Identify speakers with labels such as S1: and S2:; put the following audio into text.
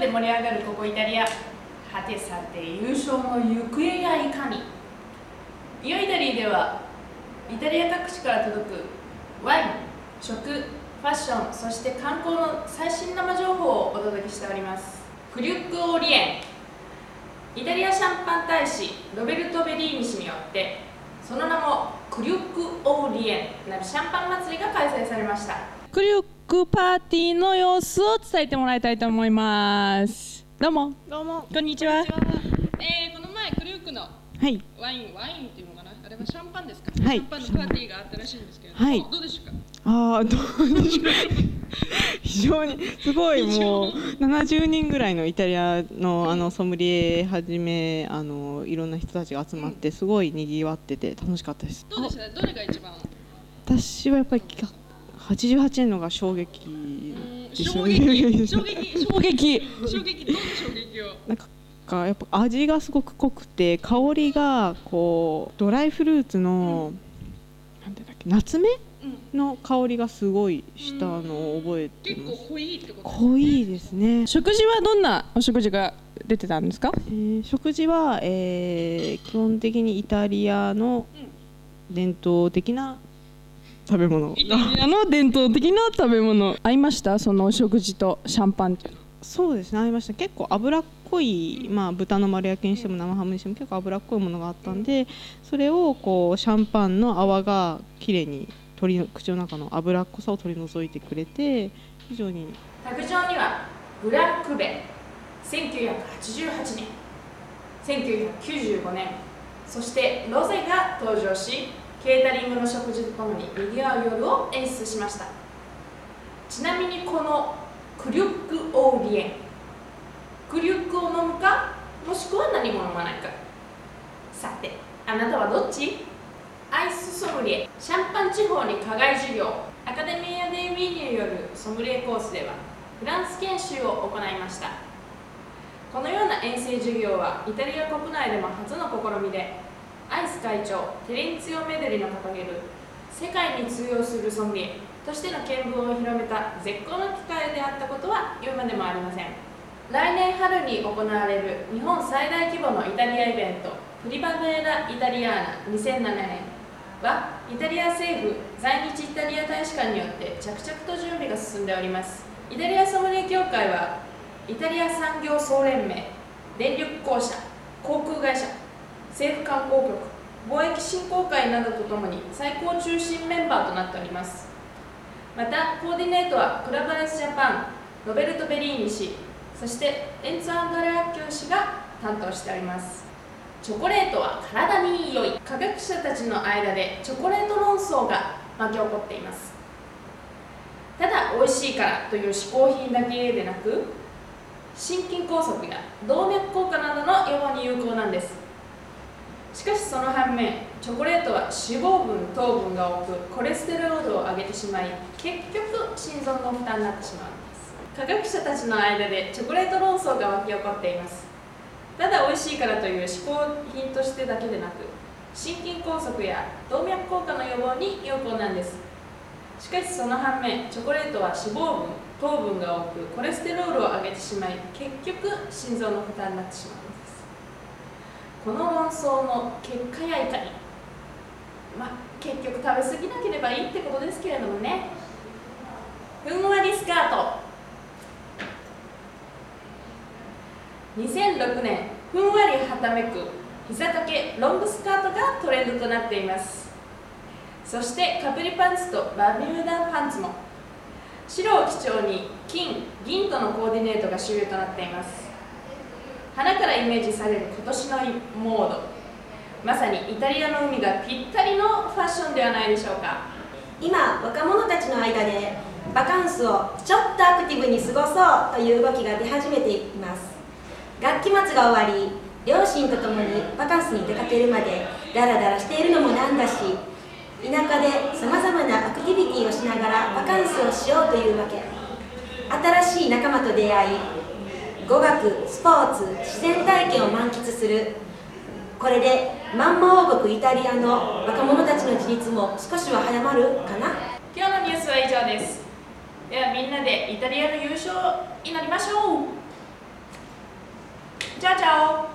S1: で盛り上がるここイタリアはてさて優勝の行方やいかに？イオイタリーではイタリア各地から届くワイン食ファッションそして観光の最新生情報をお届けしております。クリュック・オーリエンイタリアシャンパン大使ロベルト・ベリーニ氏によってその名もクリュック・オーリエンなるシャンパン祭りが開催されました。
S2: クリュックパーティーの様子を伝えてもらいたいと思います。どうも。
S3: どうも。
S2: こんにちは。
S3: えー、この前クリュックの
S2: はい。
S3: ワインワインっていうのかな？あれはシャンパンですか、
S2: はい。
S3: シャンパンのパーティーがあったらしいんですけれど。も、
S2: はい。
S3: どうでしょうか？
S2: ああどうでしょう。非常にすごいもう70人ぐらいのイタリアのあのソムリエはじめあのいろんな人たちが集まってすごい賑わってて楽しかったです。
S3: どうでした？どれが一番？
S2: 私はやっぱり88年のが衝撃
S3: うん
S2: です
S3: 衝
S2: よね。
S3: 撃衝撃
S2: 衝撃。
S3: 衝撃どんな衝撃。を
S2: なんかやっぱ味がすごく濃くて香りがこうドライフルーツの、なんていうんだっけ夏目
S3: うん
S2: の香りがすごいしたのを覚えて
S3: 結
S2: ます。
S3: 構濃いってことね
S2: 濃いですね、
S4: 食事はどんなお食事が出てたんですか？
S2: えー食事は、えー基本的にイタリアの伝統的な食べ物。
S3: イタリ
S4: あの伝統的な食べ物。合いました？そのお食事とシャンパンっていうの。
S2: そうですねありました。結構脂っこい、まあ、豚の丸焼きにしても生ハムにしても結構脂っこいものがあったんでそれをこうシャンパンの泡がきれいに取り口の中の脂っこさを取り除いてくれて非常に。
S1: 卓上にはグラックベ。1988年。1995年。そしてロゼが登場しケータリングの食事とともに賑わう夜を演出しました。ちなみにこのクリュック・オーリエン。クリュックを飲むかもしくは何も飲まないか。さてあなたはどっち？アイスソムリエ。シャンパン地方に課外授業。アカデミア・デイ・ウィーによるソムリエコースではフランス研修を行いました。このような遠征授業はイタリア国内でも初の試みでアイス会長テレンツィオ・メデリの掲げる世界に通用するソムリエとしての見聞を広めた絶好の機会であったことは言うまでもありません。来年春に行われる日本最大規模のイタリアイベントプリバベーラ・イタリアーナ2007年はイタリア政府在日イタリア大使館によって着々と準備が進んでおります。イタリアソムリエ協会はイタリア産業総連盟電力公社航空会社政府観光局貿易振興会などとともに最高中心メンバーとなっております。またコーディネートはクラブアイスジャパンロベルト・ベリーニ氏そしてエンツ・アンドレアッキョ氏が担当しております。チョコレートは体に良い科学者たちの間でチョコレート論争が巻き起こっています。ただ美味しいからという嗜好品だけでなく心筋梗塞や動脈硬化などの予防に有効なんです。かしその反面チョコレートは脂肪分糖分が多くコレステロールを上げてしまい結局心臓の負担になってしまうんです。科学者たちの間でチョコレート論争が沸き起こっています。ただ美味しいからという嗜好品としてだけでなく心筋梗塞や動脈硬化の予防に有効なんです。しかしその反面チョコレートは脂肪分糖分が多くコレステロールを上げてしまい結局心臓の負担になってしまうんです。この論争の結果やいかにまあ結局食べ過ぎなければいいってことですけれどもね。ふんわりスカート。2006年ふんわりはためく膝掛けロングスカートがトレンドとなっています。そしてカプリパンツとバミューダパンツも。白を基調に金銀とのコーディネートが主流となっています。花からイメージされる今年のモード。まさにイタリアの海がぴったりのファッションではないでしょうか。
S5: 今若者たちの間でバカンスをちょっとアクティブに過ごそうという動きが出始めています。学期末が終わり両親と共にバカンスに出かけるまでダラダラしているのもなんだし田舎でさまざまなアクティビティをしながらバカンスをしようというわけ。新しい仲間と出会い語学スポーツ自然体験を満喫する。これでマンマ王国イタリアの若者たちの自立も少しは早まるかな？
S1: 今日のニュースは以上です。ではみんなでイタリアの優勝祈りましょう。じゃあじゃあ